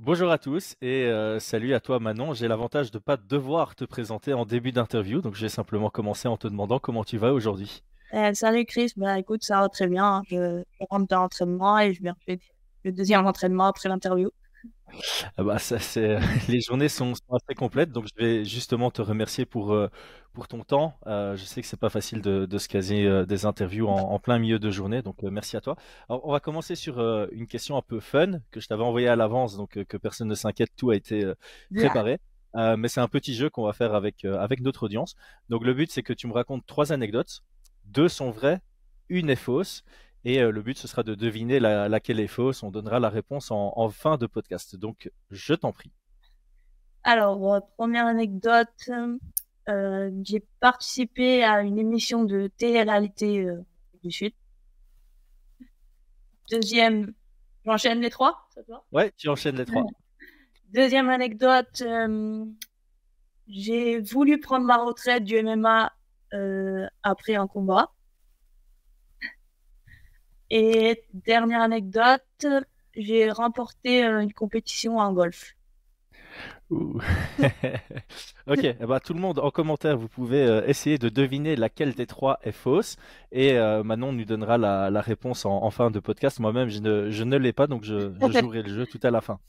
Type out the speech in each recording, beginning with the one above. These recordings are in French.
Bonjour à tous et euh, salut à toi Manon. J'ai l'avantage de ne pas devoir te présenter en début d'interview, donc je vais simplement commencer en te demandant comment tu vas aujourd'hui. Euh, salut Chris, bah écoute, ça va très bien. Je, rentre dans l'entraînement et je faire le deuxième entraînement après l'interview. Ah bah ça, c'est... Les journées sont, sont assez complètes, donc je vais justement te remercier pour, euh, pour ton temps. Euh, je sais que c'est pas facile de, de se caser euh, des interviews en, en plein milieu de journée, donc euh, merci à toi. Alors, on va commencer sur euh, une question un peu fun que je t'avais envoyée à l'avance, donc euh, que personne ne s'inquiète, tout a été euh, préparé. Euh, mais c'est un petit jeu qu'on va faire avec, euh, avec notre audience. Donc le but, c'est que tu me racontes trois anecdotes. Deux sont vraies, une est fausse. Et euh, le but, ce sera de deviner la- laquelle est fausse. On donnera la réponse en, en fin de podcast. Donc, je t'en prie. Alors, euh, première anecdote, euh, j'ai participé à une émission de télé-réalité euh, du Sud. Deuxième, j'enchaîne les trois, ça te va? Ouais, tu enchaînes les trois. Deuxième anecdote, euh, j'ai voulu prendre ma retraite du MMA après un combat. Et dernière anecdote, j'ai remporté euh, une compétition en golf. Ok, ben, tout le monde en commentaire, vous pouvez euh, essayer de deviner laquelle des trois est fausse. Et euh, Manon nous donnera la, réponse en, fin de podcast. Moi-même, je ne, l'ai pas, donc je, jouerai le jeu tout à la fin.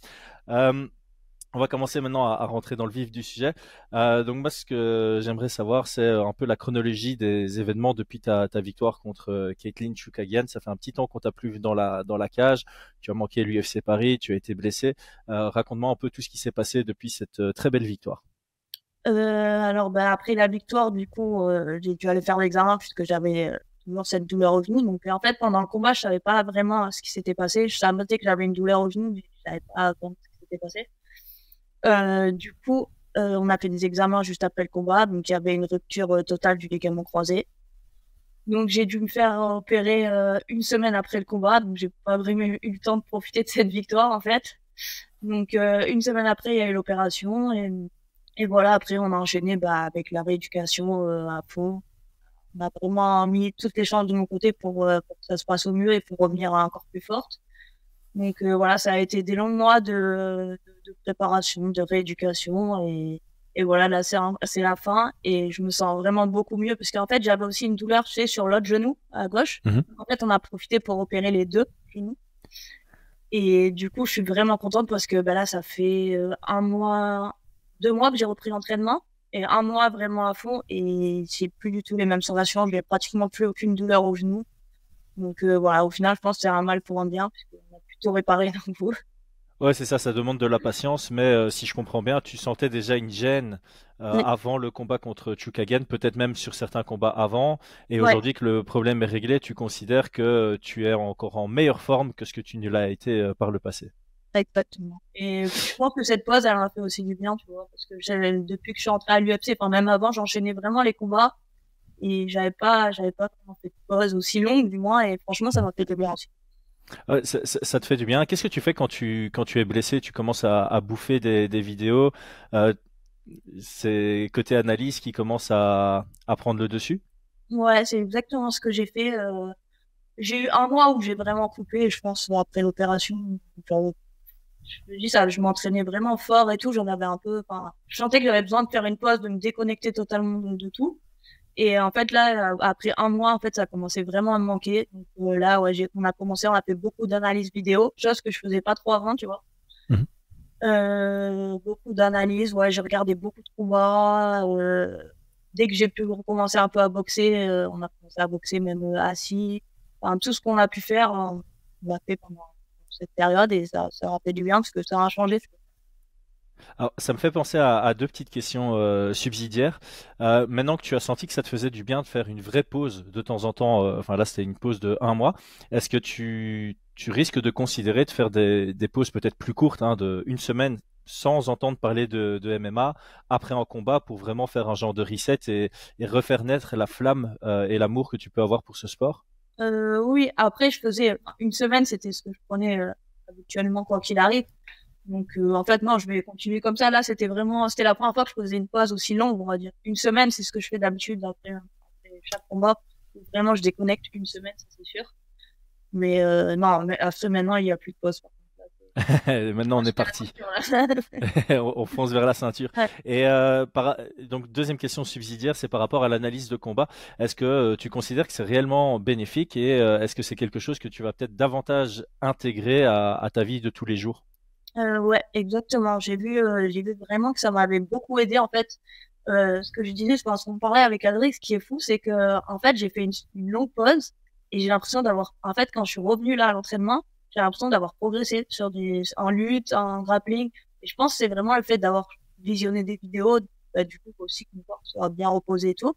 On va commencer maintenant à, rentrer dans le vif du sujet. Euh, donc moi, ce que j'aimerais savoir, c'est euh, un peu la chronologie des événements depuis ta, victoire contre euh, Caitlin Chukagian. Ça fait un petit temps qu'on t'a plus vu dans la, cage. Tu as manqué l'UFC Paris, tu as été blessé. Raconte-moi un peu tout ce qui s'est passé depuis cette très belle victoire. Alors, bah, après la victoire, du coup, j'ai dû aller faire l'examen puisque j'avais toujours cette douleur au genou. Donc, en fait, pendant le combat, je savais pas vraiment ce qui s'était passé. Je savais que j'avais une douleur au genou, mais je savais pas ce qui s'était passé. Euh, du coup, euh, on a fait des examens juste après le combat. Donc, il y avait une rupture euh, totale du ligament croisé. Donc, j'ai dû me faire opérer euh, une semaine après le combat. Donc, j'ai pas vraiment eu le temps de profiter de cette victoire, en fait. Donc, euh, une semaine après, il y a eu l'opération. Et, et voilà, après, on a enchaîné bah, avec la rééducation à fond. On a vraiment mis toutes les chances de mon côté pour, pour que ça se passe au mieux et pour revenir encore plus forte. Donc euh, voilà, ça a été des longs mois de, de, préparation, de rééducation. Et, et voilà, là, c'est c'est la fin. Et je me sens vraiment beaucoup mieux parce qu'en fait, j'avais aussi une douleur, tu sais, sur l'autre genou à gauche. Mhm. En fait, on a profité pour opérer les deux genoux. Et du coup, je suis vraiment contente parce que bah, là, ça fait euh, un mois, deux mois que j'ai repris l'entraînement et un mois vraiment à fond et j'ai plus du tout les mêmes sensations. J'ai pratiquement plus aucune douleur au genou. Donc euh, voilà, au final, je pense que c'est un mal pour un bien puisqu'on a plutôt réparé d'un coup. Ouais, c'est ça, ça demande de la patience, mais euh, si je comprends bien, tu sentais déjà une gêne euh, Oui. avant le combat contre Chukagian, peut-être même sur certains combats avant, et Ouais, aujourd'hui que le problème est réglé, tu considères que tu es encore en meilleure forme que ce que tu ne l'as été euh, par le passé. exactement. Et je pense que cette pause, elle m'a fait aussi du bien, tu vois, parce que depuis que je suis entrée à l'UFC, enfin même avant, j'enchaînais vraiment les combats et j'avais pas, j'avais pas fait de pause aussi longue, du moins, et franchement, ça m'a fait du bien aussi. Ouais, ça, te fait du bien. Qu'est-ce que tu fais quand tu, quand tu es blessé? Tu commences à, bouffer des, vidéos. euh, c'est côté analyse qui commence à, prendre le dessus? Ouais, c'est exactement ce que j'ai fait. euh, J'ai eu un mois où j'ai vraiment coupé, je pense, après l'opération. Je me dis ça, je m'entraînais vraiment fort et tout, j'en avais un peu, je sentais que j'avais besoin de faire une pause, de me déconnecter totalement de tout. Et en fait, là, après un mois, en fait, ça commençait vraiment à me manquer. Donc euh, là, ouais, j'ai, on a commencé, on a fait beaucoup d'analyses vidéo, chose que je faisais pas trop avant, tu vois. Mhm. Euh, beaucoup d'analyses, ouais, j'ai regardé beaucoup de combats. euh, dès que j'ai pu recommencer un peu à boxer, on a commencé à boxer même assis. Enfin, tout ce qu'on a pu faire, on on l'a fait pendant cette période et ça, ça a fait du bien parce que ça a changé. Alors, ça me fait penser à, deux petites questions euh, subsidiaires. Euh, maintenant que tu as senti que ça te faisait du bien de faire une vraie pause de temps en temps, euh, enfin là c'était une pause de un mois, est-ce que tu, tu risques de considérer de faire des, des pauses peut-être plus courtes, hein, de une semaine sans entendre parler de, MMA après un combat pour vraiment faire un genre de reset et, refaire naître la flamme et l'amour que tu peux avoir pour ce sport? Oui, après, je faisais une semaine, c'était ce que je prenais habituellement quoi qu'il arrive. Donc, euh, en fait, non, je vais continuer comme ça. Là, c'était vraiment, c'était la première fois que je faisais une pause aussi longue, on va dire. Une semaine, c'est ce que je fais d'habitude après, après chaque combat. Vraiment, je déconnecte une semaine, ça c'est sûr. Mais euh, non, mais à ce maintenant, il n'y a plus de pause. par Maintenant, on est parti. on fonce vers la ceinture. Et euh, donc, deuxième question subsidiaire, c'est par rapport à l'analyse de combat. Est-ce que euh, tu considères que c'est réellement bénéfique et euh, est-ce que c'est quelque chose que tu vas peut-être davantage intégrer à, ta vie de tous les jours? Ouais, exactement. J'ai vu, j'ai vu vraiment que ça m'avait beaucoup aidé en fait. ce que je disais, je pense qu'on parlait avec Adrix, ce qui est fou, c'est que en fait, j'ai fait une, longue pause et j'ai l'impression d'avoir, en fait, quand je suis revenu là à l'entraînement, j'ai l'impression d'avoir progressé sur des, en lutte, en grappling. Et je pense que c'est vraiment le fait d'avoir visionné des vidéos, bah, du coup, aussi que soit bien reposé et tout.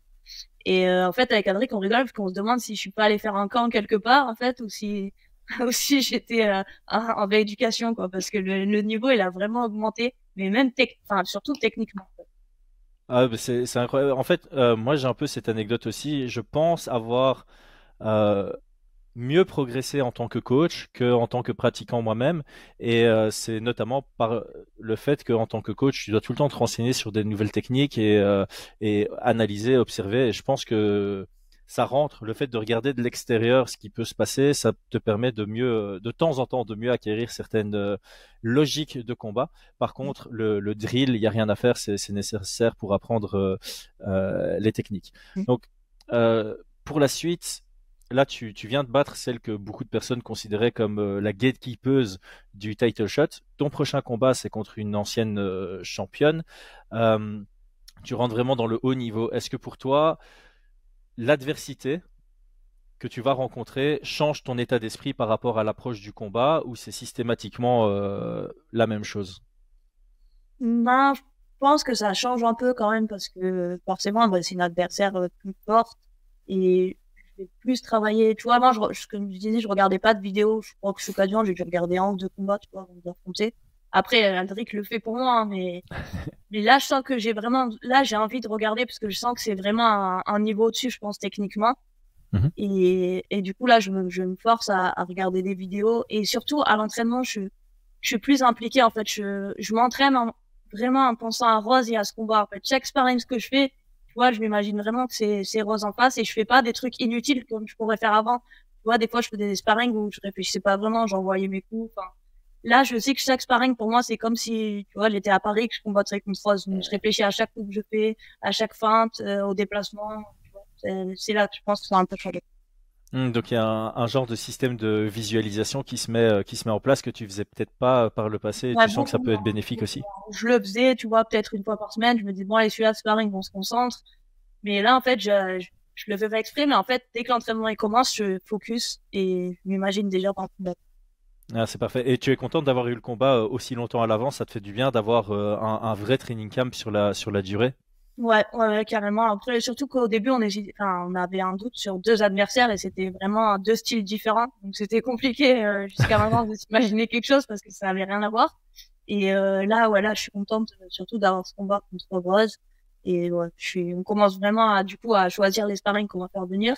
Et euh, en fait, avec Adric, on rigole parce qu'on se demande si je suis pas allé faire un camp quelque part, en fait, ou si, aussi j'étais euh, en rééducation, quoi, parce que le, niveau, il a vraiment augmenté, mais même, enfin, surtout techniquement. Ah, c'est incroyable. En fait, euh, moi, j'ai un peu cette anecdote aussi. Je pense avoir euh, mieux progresser en tant que coach que en tant que pratiquant moi-même et c'est notamment par le fait que en tant que coach tu dois tout le temps te renseigner sur des nouvelles techniques et, et analyser observer et je pense que ça rentre le fait de regarder de l'extérieur ce qui peut se passer ça te permet de mieux de temps en temps de mieux acquérir certaines euh, logiques de combat par contre le, le drill il y a rien à faire c'est nécessaire pour apprendre les techniques mmh. donc pour la suite là, tu, viens de battre celle que beaucoup de personnes considéraient comme euh, la gatekeeper du title shot. Ton prochain combat, c'est contre une ancienne euh, championne. Euh, tu rentres vraiment dans le haut niveau. Est-ce que pour toi, l'adversité que tu vas rencontrer change ton état d'esprit par rapport à l'approche du combat ou c'est systématiquement la même chose? Ben, Je pense que ça change un peu quand même parce que forcément, c'est une adversaire plus forte et plus travailler. Tu vois, moi, je, comme je disais, je regardais pas de vidéos. Je crois que je occasion, j'ai dû regarder un ou deux combats, tu vois, avant d'affronter. Après, Aldric le fait pour moi, hein, mais, mais là, je sens que j'ai vraiment, là, j'ai envie de regarder parce que je sens que c'est vraiment un, niveau au-dessus, je pense, techniquement. Mhm. Et, et du coup, là, je me, je me force à, à regarder des vidéos et surtout à l'entraînement, je, je suis plus impliqué, en fait. Je, je m'entraîne vraiment en pensant à Rose et à ce combat. En fait, chaque sparring que je fais, tu vois, je m'imagine vraiment que c'est, c'est rose en face et je fais pas des trucs inutiles comme je pourrais faire avant. Tu vois, des fois, je fais des sparring où je réfléchissais pas vraiment, j'envoyais mes coups. Enfin, là, je sais que chaque sparring, pour moi, c'est comme si, tu vois, était à Paris, que je combattrais contre Rose. Je réfléchis à chaque coup que je fais, à chaque feinte, euh, au déplacement. C'est, là que je pense que c'est un peu changé. Mmh, donc il y a un, genre de système de visualisation qui se met euh, qui se met en place que tu faisais peut-être pas euh, par le passé. Et tu sens que ça peut être bénéfique aussi. Je le faisais, tu vois, peut-être une fois par semaine. Je me dis bon allez celui-là sparring, on se concentre. Mais là en fait je, je, le fais pas exprès, mais en fait dès que l'entraînement commence, je focus et je m'imagine déjà par le ah, c'est parfait. Et tu es contente d'avoir eu le combat euh, aussi longtemps à l'avance? Ça te fait du bien d'avoir un, un, vrai training camp sur la sur la durée? Ouais, ouais, carrément. Après, surtout qu'au début, on, enfin, on avait un doute sur deux adversaires et c'était vraiment deux styles différents. Donc, c'était compliqué euh, jusqu'à maintenant de s'imaginer quelque chose parce que ça n'avait rien à voir. Et euh, là, voilà, je suis contente surtout d'avoir ce combat contre Rose. Et ouais, je suis, on commence vraiment à, du coup, à choisir les sparring qu'on va faire venir.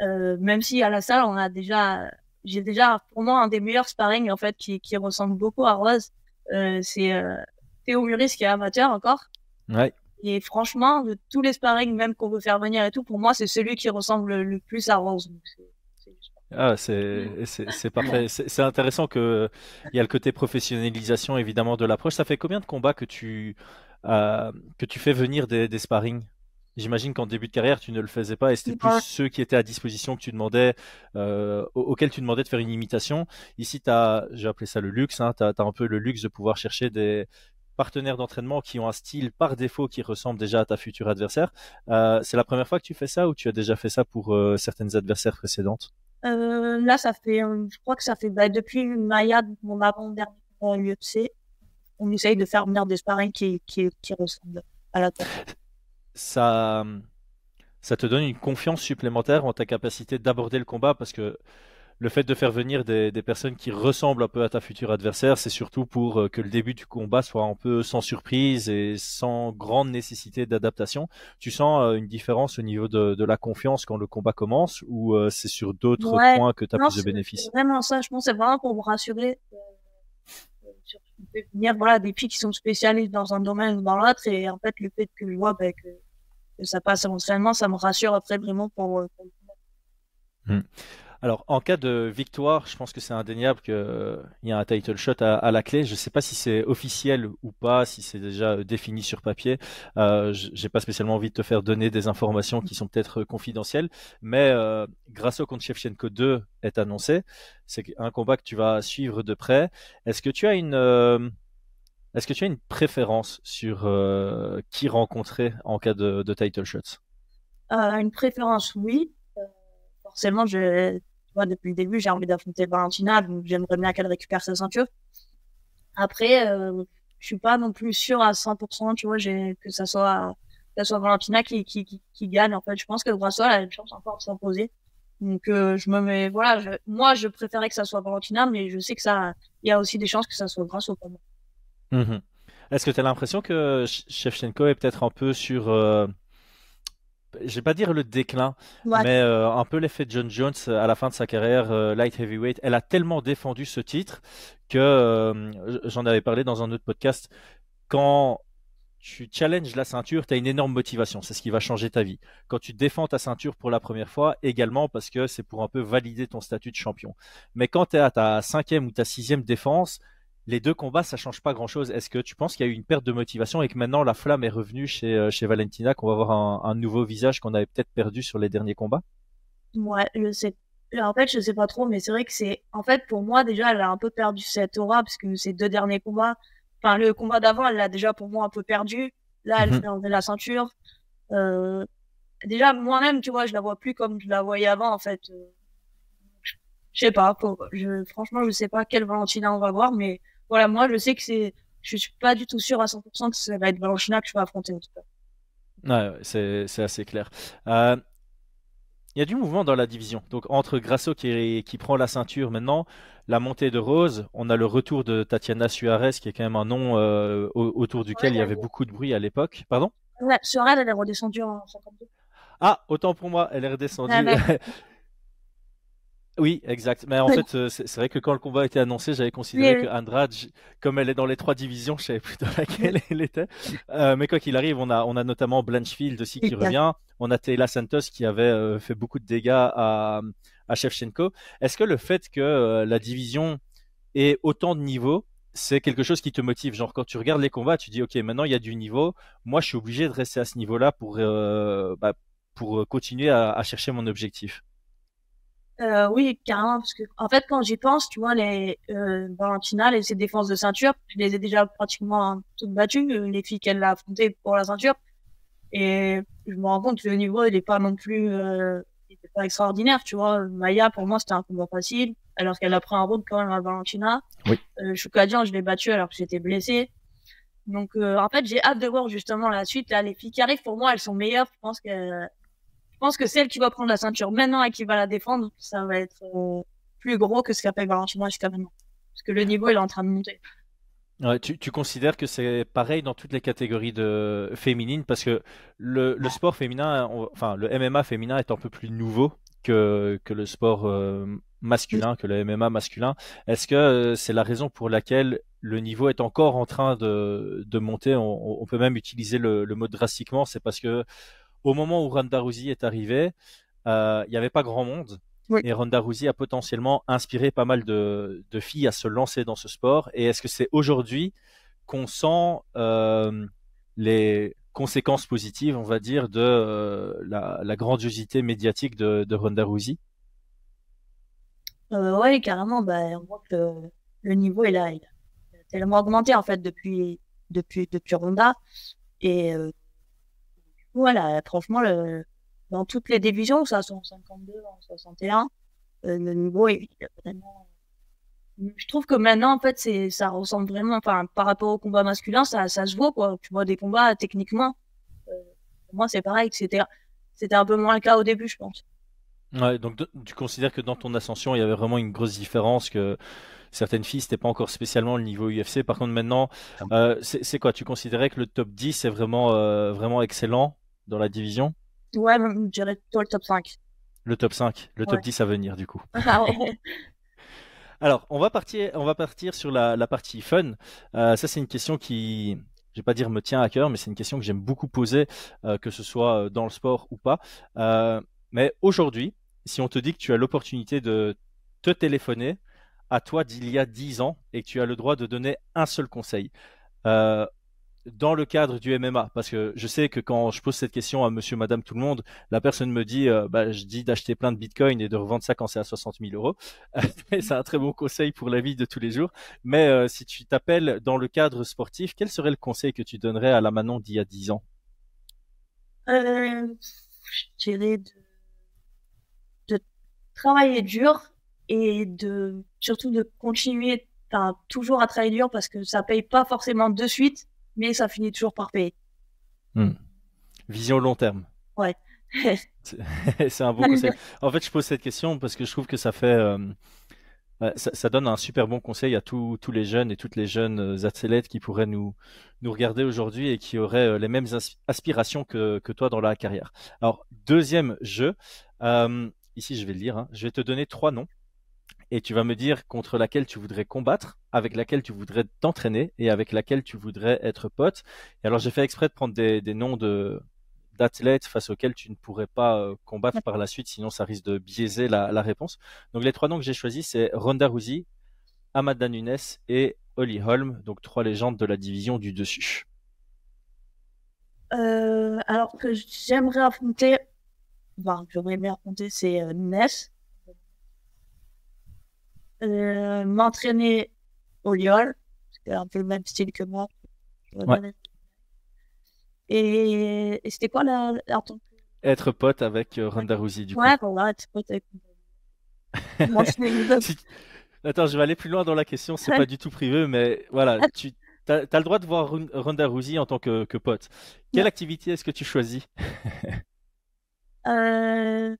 Euh, même si à la salle, on a déjà, j'ai déjà pour moi un des meilleurs sparring en fait qui, qui ressemble beaucoup à Rose. Euh, c'est euh, Théo Muris qui est amateur encore. Ouais. Et franchement, de tous les sparring même qu'on veut faire venir et tout, pour moi, c'est celui qui ressemble le plus à Rose. Ah, c'est parfait. C'est intéressant que il y a le côté professionnalisation évidemment de l'approche. Ça fait combien de combats que tu euh, que tu fais venir des, des sparring? J'imagine qu'en début de carrière, tu ne le faisais pas et c'était plus ceux qui étaient à disposition que tu demandais, euh, auxquels tu demandais de faire une imitation. Ici, tu as, j'ai appelé ça le luxe, hein, tu as, un peu le luxe de pouvoir chercher des, partenaires d'entraînement qui ont un style par défaut qui ressemble déjà à ta future adversaire. Euh, c'est la première fois que tu fais ça ou tu as déjà fait ça pour euh, certaines adversaires précédentes? Là, ça fait, je crois que ça fait bah, depuis Maya, mon avant-dernier UFC, on essaye de faire venir des sparring qui, qui, qui ressemblent à la tête. Ça, ça te donne une confiance supplémentaire en ta capacité d'aborder le combat parce que le fait de faire venir des, personnes qui ressemblent un peu à ta future adversaire, c'est surtout pour euh, que le début du combat soit un peu sans surprise et sans grande nécessité d'adaptation. Tu sens euh, une différence au niveau de, la confiance quand le combat commence ou euh, c'est sur d'autres points que tu as plus de bénéfices? vraiment ça, je pense, c'est vraiment pour vous rassurer. sur venir voilà, des filles qui sont spécialistes dans un domaine ou dans l'autre et en fait le fait que je vois ben, que, ça passe à ça me rassure après vraiment pour, mmh. Alors, en cas de victoire, je pense que c'est indéniable qu'il euh, y a un title shot à, la clé. Je ne sais pas si c'est officiel ou pas, si c'est déjà défini sur papier. Euh, J'ai pas spécialement envie de te faire donner des informations qui sont peut-être confidentielles, mais euh, au contre Shevchenko 2 est annoncé. C'est un combat que tu vas suivre de près. Est-ce que tu as une euh, est-ce que tu as une préférence sur euh, qui rencontrer en cas de, de title shots? Une préférence, oui forcément, je, depuis le début, j'ai envie d'affronter Valentina, donc j'aimerais bien qu'elle récupère sa ceinture. Après, euh, je suis pas non plus sûr à 100%, tu vois, que ça soit, que ça soit Valentina qui, qui, qui, gagne. En fait, je pense que Brassois a une chance encore de s'imposer. Donc, euh, je me mets, voilà, moi, je préférais que ça soit Valentina, mais je sais que ça, il y a aussi des chances que ça soit Brassois pour moi. Mhm. Est-ce que tu as l'impression que Shevchenko est peut-être un peu sur, euh, je vais pas dire le déclin, mais euh, un peu l'effet John Jones euh, à la fin de sa carrière euh, light heavyweight. Elle a tellement défendu ce titre que j'en avais parlé dans un autre podcast. Quand tu challenges la ceinture, tu as une énorme motivation. C'est ce qui va changer ta vie. Quand tu défends ta ceinture pour la première fois, également parce que c'est pour un peu valider ton statut de champion. Mais quand tu es à ta cinquième ou ta sixième défense, les deux combats, ça change pas grand-chose. Est-ce que tu penses qu'il y a eu une perte de motivation et que maintenant la flamme est revenue chez, euh, chez Valentina, qu'on va avoir un, nouveau visage qu'on avait peut-être perdu sur les derniers combats? Ouais, je sais. En fait, je sais pas trop, mais c'est vrai que c'est. En fait, pour moi, déjà, elle a un peu perdu cette aura parce que ces deux derniers combats. Enfin, le combat d'avant, elle l'a déjà pour moi un peu perdu. Là, elle mhm. fait enlever la ceinture. Euh... Déjà, moi-même, tu vois, je la vois plus comme je la voyais avant, en fait. Euh, je sais pas. Je... Franchement, je sais pas quelle Valentina on va voir, mais voilà, moi, je sais que c'est, je suis pas du tout sûr à 100% que ça va être Valentina que je vais affronter en tout cas. Ouais, c'est, assez clair. Euh, il y a du mouvement dans la division. Donc entre Grasso qui, qui prend la ceinture maintenant, la montée de Rose, on a le retour de Tatiana Suarez qui est quand même un nom euh, autour duquel il y avait beaucoup de bruit à l'époque. Pardon? Ouais, Suarez elle est redescendue en 52. Ah, autant pour moi, elle est redescendue. Oui, exact. Mais en fait, euh, c'est vrai que quand le combat a été annoncé, j'avais considéré que Andrade, comme elle est dans les trois divisions, je savais plus dans laquelle elle était. Euh, mais quoi qu'il arrive, on a, on a notamment Blanchfield aussi qui revient. On a Taylor Santos qui avait euh, fait beaucoup de dégâts à, à Shevchenko. Est-ce que le fait que la division ait autant de niveaux, c'est quelque chose qui te motive? Genre quand tu regardes les combats, tu dis ok, maintenant il y a du niveau. Moi, je suis obligé de rester à ce niveau-là pour, bah, pour continuer à, à chercher mon objectif. Euh, oui, carrément, parce que en fait, quand j'y pense, tu vois, les euh, Valentina, les, ses défenses de ceinture, je les ai déjà pratiquement toutes battues, euh, les filles qu'elle a affrontées pour la ceinture. Et je me rends compte que le niveau, il est pas non plus, euh, il pas extraordinaire, tu vois. Maya, pour moi, c'était un combat facile, alors qu'elle a pris un round quand même à Valentina. Oui. Euh, Choukadian, je l'ai battu alors que j'étais blessé. Donc, euh, en fait, j'ai hâte de voir justement la suite. Là, les filles qui arrivent, pour moi, elles sont meilleures. Je pense que je pense que celle qui va prendre la ceinture maintenant et qui va la défendre, ça va être euh, plus gros que ce qu'a fait Valentina jusqu'à maintenant. Parce que le niveau, il est en train de monter. Tu, considères que c'est pareil dans toutes les catégories de féminines? Parce que le, sport féminin, enfin le MMA féminin est un peu plus nouveau que, que le sport euh, masculin, que le MMA masculin. Est-ce que euh, c'est la raison pour laquelle le niveau est encore en train de, de monter? On, peut même utiliser le mot drastiquement. C'est parce que au moment où Ronda Rousey est arrivée, euh, il n'y avait pas grand monde. Et Ronda Rousey a potentiellement inspiré pas mal de, filles à se lancer dans ce sport. Et est-ce que c'est aujourd'hui qu'on sent euh, les conséquences positives, on va dire, de euh, la, grandiosité médiatique de, Ronda Rousey? Oui, carrément. Bah, on voit que le niveau est là. Il a tellement augmenté en fait depuis, depuis, depuis Ronda. Et voilà, franchement, le, dans toutes les divisions, ça sont 52, en 61, euh, le niveau est vraiment. Je trouve que maintenant, en fait, c'est, ça ressemble vraiment, enfin, par rapport au combat masculin, ça, ça se voit, quoi. Tu vois des combats techniquement. Euh, pour moi, c'est pareil, c'était, c'était un peu moins le cas au début, je pense. Ouais, donc tu considères que dans ton ascension, il y avait vraiment une grosse différence, que certaines filles, c'était pas encore spécialement le niveau UFC. Par contre, maintenant, euh, c'est quoi? Tu considérais que le top 10 est vraiment, vraiment excellent? Dans la division Ouais, je dirais plutôt le top 5. Le top 5, le top 10 à venir du coup. Ah Alors, on va partir, on va partir sur la, la partie fun. Euh, ça, c'est une question qui, je vais pas dire me tient à cœur, mais c'est une question que j'aime beaucoup poser, euh, que ce soit euh, dans le sport ou pas. Euh, mais aujourd'hui, si on te dit que tu as l'opportunité de te téléphoner à toi d'il y a 10 ans et que tu as le droit de donner un seul conseil. Euh, dans le cadre du MMA, parce que je sais que quand je pose cette question à monsieur, madame, tout le monde, la personne me dit, euh, bah, je dis d'acheter plein de bitcoins et de revendre ça quand c'est à 60 000 euros. c'est un très bon conseil pour la vie de tous les jours. Mais euh, si tu t'appelles dans le cadre sportif, quel serait le conseil que tu donnerais à la Manon d'il y a 10 ans? Euh, Je dirais de... travailler dur et de surtout de continuer toujours à travailler dur parce que ça paye pas forcément de suite, mais ça finit toujours par payer. Hmm. Vision long terme. Ouais. c'est un bon conseil. En fait, je pose cette question parce que je trouve que ça fait, euh, ça, ça, donne un super bon conseil à tous tous les jeunes et toutes les jeunes euh, athlètes qui pourraient nous, nous regarder aujourd'hui et qui auraient euh, les mêmes aspirations que, que toi dans la carrière. Alors, deuxième jeu, ici je vais le lire, hein. je vais te donner trois noms et tu vas me dire contre laquelle tu voudrais combattre, avec laquelle tu voudrais t'entraîner et avec laquelle tu voudrais être pote. Et alors j'ai fait exprès de prendre des, noms de d'athlètes face auxquels tu ne pourrais pas euh, combattre par la suite, sinon ça risque de biaiser la, réponse. Donc les trois noms que j'ai choisis, c'est Ronda Rousey, Amanda Nunes et Holly Holm, donc trois légendes de la division du dessus. Euh, alors que j'aimerais affronter, enfin, j'aimerais bien affronter, c'est euh, Nunes euh, m'entraîner au liol, c'est un peu le même style que moi. Et, c'était quoi la, Être pote avec euh, Ronda Rousey, du ouais, coup. voilà, être pote avec moi, si... Attends, je vais aller plus loin dans la question, c'est pas du tout privé, mais voilà, tu as, le droit de voir Ronda Rousey en tant que, que pote. Quelle activité est-ce que tu choisis? Euh...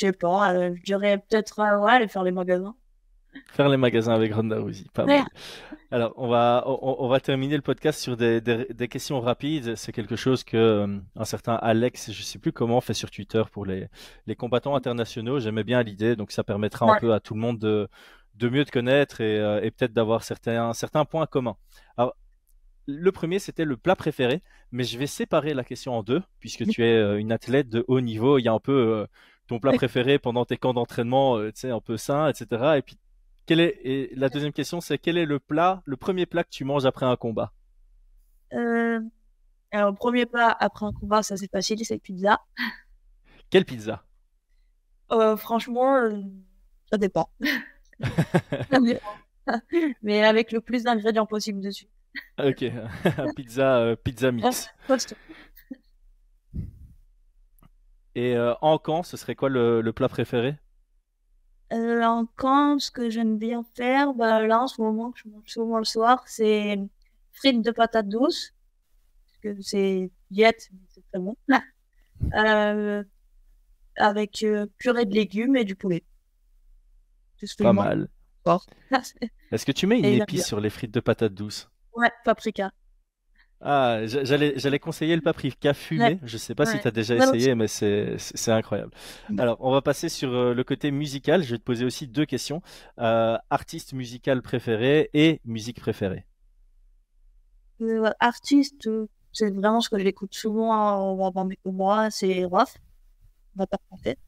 Je sais pas, euh, je dirais peut-être euh, ouais, aller faire les magasins. Faire les magasins avec Ronda Rousey, pas mal. Alors, on va, on, va terminer le podcast sur des, des, questions rapides. C'est quelque chose que euh, un certain Alex, je sais plus comment, fait sur Twitter pour les, les combattants internationaux. J'aimais bien l'idée, donc ça permettra un peu à tout le monde de, de mieux te connaître et, et peut-être d'avoir certains, certains points communs. Alors, le premier, c'était le plat préféré, mais je vais séparer la question en deux, puisque tu es une athlète de haut niveau. Il y a un peu ton plat préféré pendant tes camps d'entraînement, euh, tu sais, un peu sain, etc. Et puis, quel est, et la deuxième question, c'est quel est le plat, le premier plat que tu manges après un combat? Euh, Alors, le premier plat après un combat, ça c'est facile, c'est pizza. Quelle pizza? Euh, Franchement, ça dépend. Mais avec le plus d'ingrédients possible dessus. Ok, pizza, pizza mix. Et euh, en camp, ce serait quoi le, plat préféré? Euh, En camp, ce que j'aime bien faire, bah, là en ce moment, que je mange souvent le soir, c'est frites de patates douces. Parce que c'est diète, c'est très bon. Euh, avec purée de légumes et du poulet. Pas mal. Est-ce que tu mets une épice sur les frites de patates douces? Ouais, paprika. Ah, j'allais, j'allais conseiller le paprika fumé. Je sais pas si tu as déjà essayé, mais c'est, c'est incroyable. Alors, on va passer sur euh, le côté musical. Je vais te poser aussi deux questions. Euh, artiste musical préféré et musique préférée. Euh, artiste, c'est vraiment ce que j'écoute souvent dans mes combats, c'est Roth, fait.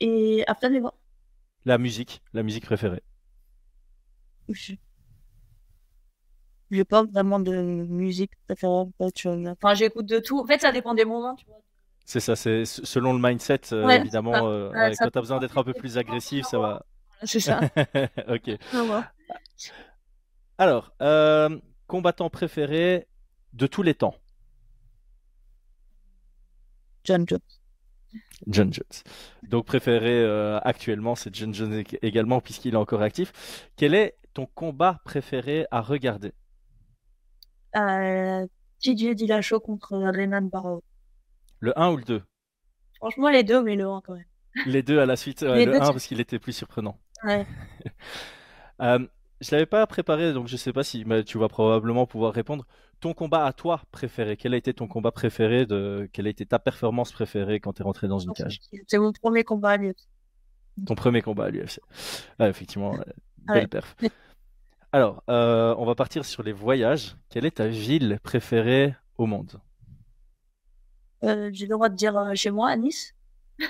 Et après, les La musique, la musique préférée j'ai pas vraiment de musique préférée. Enfin, j'écoute de tout. En fait, ça dépend des moments, tu vois. C'est ça, c'est selon le mindset, euh, évidemment. Euh, quand tu as besoin d'être un peu plus agressif, ça va. C'est ça. ok. Alors, euh, combattant préféré de tous les temps John Jones. John Jones. Donc préféré actuellement, c'est John Jones également, puisqu'il est encore actif. Quel est ton combat préféré à regarder? Euh, TJ Dillashaw contre Renan Barrow. Le 1 ou le 2 Franchement, les deux, mais le 1 quand même. Les deux à la suite, le 1 parce qu'il était plus surprenant. Ouais. euh, je l'avais pas préparé, donc je sais pas si mais tu vas probablement pouvoir répondre. Ton combat à toi préféré, quel a été ton combat préféré de, Quelle a été ta performance préférée quand tu es rentré dans une cage? C'est mon premier combat à l'UFC. Ton premier combat à l'UFC. effectivement, belle perf. Alors, euh, on va partir sur les voyages. Quelle est ta ville préférée au monde? Euh, j'ai le droit de dire euh, chez moi, à Nice.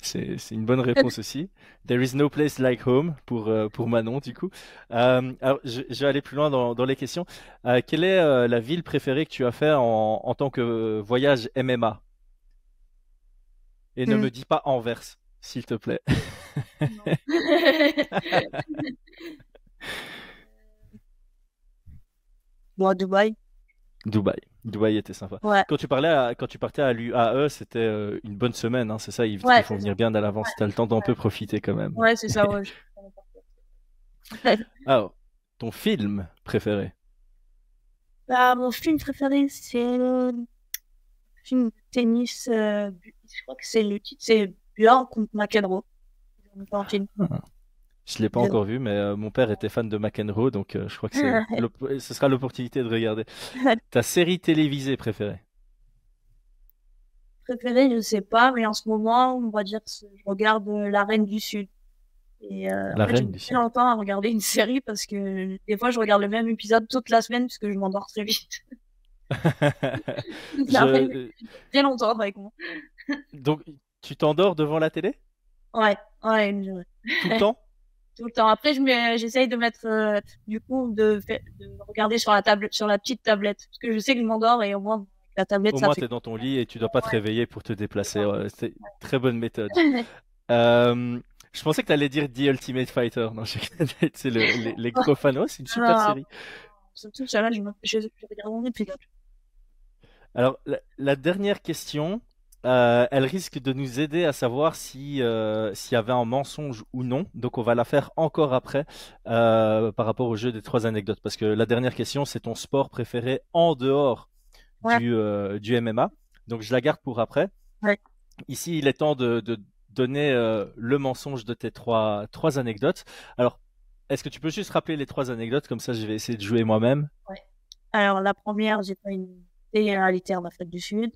C'est, c'est une bonne réponse aussi. There is no place like home pour, euh, pour Manon, du coup. Euh, alors, je, je vais aller plus loin dans, dans les questions. Euh, quelle est euh, la ville préférée que tu as fait en, en tant que voyage MMA? Et ne Hmm, me dis pas Anvers, s'il te plaît. non. À Dubaï. Dubaï. Dubaï était sympa. Ouais, Quand tu parlais à- quand tu partais à l'UAE, c'était euh, une bonne semaine, hein, c'est ça, ils, ouais, font c'est ça. venir bien à l'avance, t'as le temps d'en Ouais, peu profiter quand même. ouais, c'est ça, ouais. Alors, ton film préféré? Bah, mon film préféré, c'est le film de tennis. euh, je crois que c'est le titre, c'est Björn contre McEnroe. Ah, Je l'ai pas encore vu, mais euh, mon père était fan de McEnroe, donc euh, je crois que l'op- ce sera l'opportunité de regarder. Ta série télévisée préférée? Préféré, je sais pas, mais en ce moment, on va dire que je regarde euh, La Reine du Sud. Et euh, en La fait, Reine du Sud. longtemps à regarder une série parce que des fois, je regarde le même épisode toute la semaine parce que je m'endors très vite. La Reine Je... très longtemps avec moi. Donc, tu t'endors devant la télé? Ouais, ouais, je- Tout le temps? tout le temps. Après, je j'essaye de mettre, euh, du coup, de, regarder sur la table, sur la petite tablette, parce que je sais que je m'endors et au moins la tablette, Au ça moins, fait. tu es dans ton lit et tu dois pas te réveiller pour te déplacer. Ouais, c'est une très bonne méthode. Euh, je pensais que tu allais dire The Ultimate Fighter. Non, je... c'est le, les, les gros c'est une super Alors, série. surtout je, je, je regarde mon épisode. Alors, la, la dernière question, euh, elle risque de nous aider à savoir si euh, s'il y avait un mensonge ou non. Donc, on va la faire encore après euh, par rapport au jeu des trois anecdotes. Parce que la dernière question, c'est ton sport préféré en dehors Ouais, du, du MMA. Donc, je la garde pour après. ouais. Ici, il est temps de, de donner le mensonge de tes trois, trois anecdotes. Alors, est-ce que tu peux juste rappeler les trois anecdotes? Comme ça, je vais essayer de jouer moi-même. Ouais. Alors, la première, j'ai fait une en Afrique du Sud.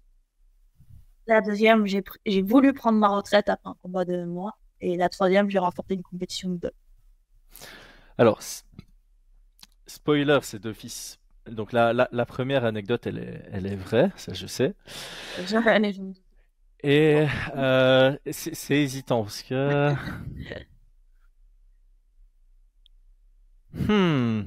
La deuxième, j'ai voulu prendre ma retraite après un combat de moi. Et la troisième, j'ai remporté une compétition de golf. Alors, spoiler, c'est d'office. Donc, la, la, la première anecdote, elle est, elle est vraie, ça je sais. Et euh, c'est c'est hésitant parce que... Hmm.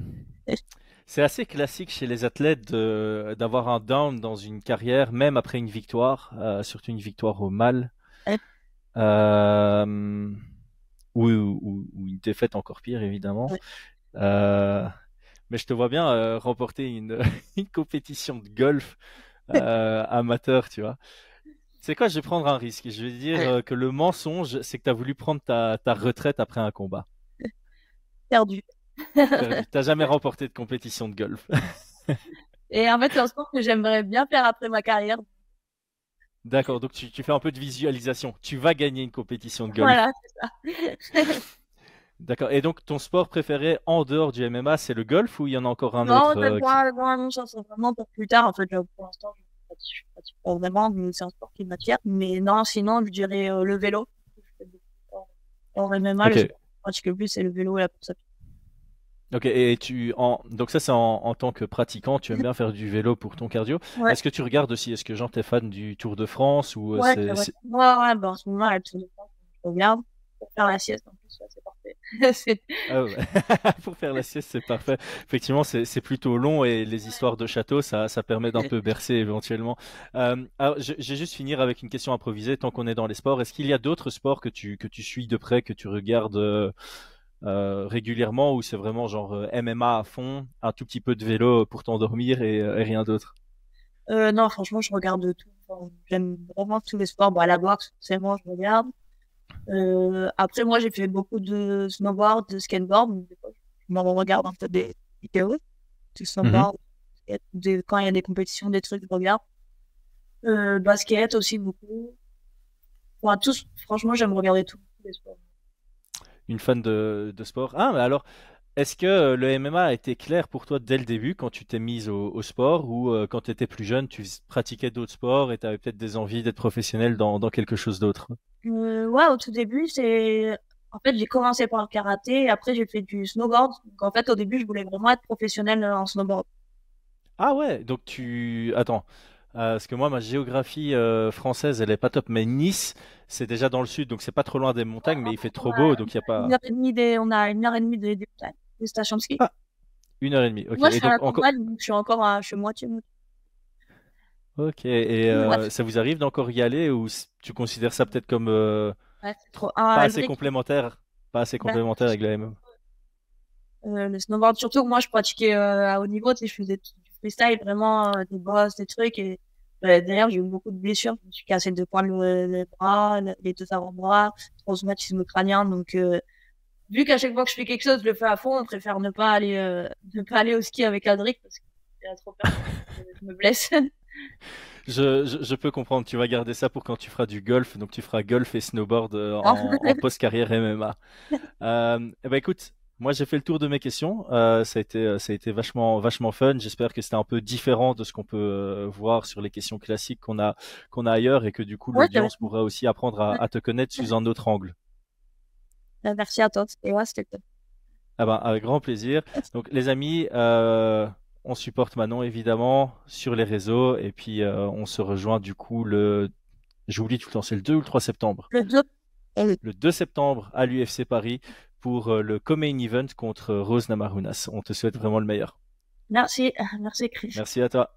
C'est assez classique chez les athlètes d'avoir un down dans une carrière, même après une victoire, euh, surtout une victoire au mal, euh, ou, ou- ou une défaite encore pire, évidemment. Euh, mais je te vois bien remporter une, une compétition de golf amateur, tu vois. C'est quoi, je vais prendre un risque. Je vais dire que le mensonge, c'est que tu as voulu prendre ta, ta retraite après un combat. Perdu. T'as jamais remporté de compétition de golf. Et en fait, c'est un sport que j'aimerais bien faire après ma carrière. D'accord, donc tu, tu fais un peu de visualisation. Tu vas gagner une compétition de golf. Voilà, c'est ça. D'accord. Et donc ton sport préféré en dehors du MMA, c'est le golf ou il y en a encore un Non, autre euh, moi, moi, non, ça, c'est vraiment pour plus tard. En fait, là, pour l'instant, je ne pratique pratique pas vraiment, mais c'est un sport qui m'attire. Mais non, sinon, je dirais euh, le vélo. En MMA, le Ok. sport que je pratique le plus, c'est le vélo et la course à pied. Ok. Et tu en donc ça c'est en, en tant que pratiquant, tu aimes bien faire du vélo pour ton cardio. Ouais, Est-ce que tu regardes aussi, est-ce que genre t'es fan du Tour de France ou euh, ouais, c'est- Ouais, ouais, bah, en ce moment, elle tourne pas, je regarde. Pour faire la sieste, en plus, ouais, c'est parfait. Ah ouais. Pour faire la sieste, c'est parfait. Effectivement, c'est c'est plutôt long et les histoires de château, ça, ça permet d'un peu bercer éventuellement. Euh, alors, vais juste finir avec une question improvisée tant qu'on est dans les sports. Est-ce qu'il y a d'autres sports que tu, que tu suis de près, que tu regardes euh, euh, régulièrement ou c'est vraiment genre euh, MMA à fond, un tout petit peu de vélo pour t'endormir et, euh, et rien d'autre? Euh, non, franchement, je regarde tout. Enfin, j'aime vraiment tous les sports. Bon, à la boxe, forcément, je regarde. Euh, après, moi, j'ai fait beaucoup de snowboard, de skateboard. Je me regarde un peu des vidéos de snowboard. Des- Quand il y a des compétitions, des trucs, je regarde. Euh, basket aussi beaucoup. Enfin, tous, franchement, j'aime regarder tout, tous les sports. Une fan de, de sport? Ah, mais alors, est-ce que euh, le MMA a été clair pour toi dès le début quand tu t'es mise au, au sport ou euh, quand tu étais plus jeune, tu pratiquais d'autres sports et tu avais peut-être des envies d'être professionnel dans, dans quelque chose d'autre? Euh, ouais, au tout début, c'est en fait, j'ai commencé par le karaté et après j'ai fait du snowboard. Donc en fait, au début, je voulais vraiment être professionnel en snowboard. Ah ouais, donc tu... Attends, euh, parce que moi, ma géographie euh, française, elle est pas top, mais Nice, c'est déjà dans le sud, donc c'est pas trop loin des montagnes, mais il fait trop beau, donc il y a pas... Une heure et demie des... On a une heure et demie des, des, des stations de ski. Ah, une heure et demie, ok. Moi, je Et suis à la encore... campagne, donc je suis encore à... Je suis moitié... Ok, et euh, ça vous arrive d'encore y aller, ou tu considères ça peut-être comme ouais, c'est trop... pas Ah, le assez complémentaire, pas assez complémentaire avec le MM? le snowboard, surtout que moi, je pratiquais à haut niveau, tu sais, je faisais du freestyle, vraiment, des bosses, des trucs, et d'ailleurs, j'ai eu beaucoup de blessures. Je me suis cassé deux fois le, le bras, le- les deux avant-bras, traumatisme crânien, donc... Euh, vu qu'à chaque fois que je fais quelque chose, je le fais à fond, on préfère ne pas aller, euh, ne pas aller au ski avec Adric parce que j'ai trop peur que je me blesse. Je, je, je peux comprendre, tu vas garder ça pour quand tu feras du golf, donc tu feras golf et snowboard euh, en, en post-carrière MMA. Euh, ben écoute, moi j'ai fait le tour de mes questions, euh, ça a été, euh, ça a été vachement, vachement fun. J'espère que c'était un peu différent de ce qu'on peut euh, voir sur les questions classiques qu'on a, qu'on a ailleurs et que du coup Ouais, l'audience pourra aussi apprendre à, à te connaître sous un autre angle. Euh, Merci à toi. Et ouais, c'était. Ah ben, avec grand plaisir. Donc, les amis, euh, on supporte Manon évidemment sur les réseaux et puis on se rejoint du coup le, j'oublie tout le temps, c'est le 2 ou le 3 septembre? Le deux. Le 2 septembre à l'UFC Paris pour euh, le co-main event contre Rose Namarunas. On te souhaite vraiment le meilleur. Merci, merci Chris. Merci à toi.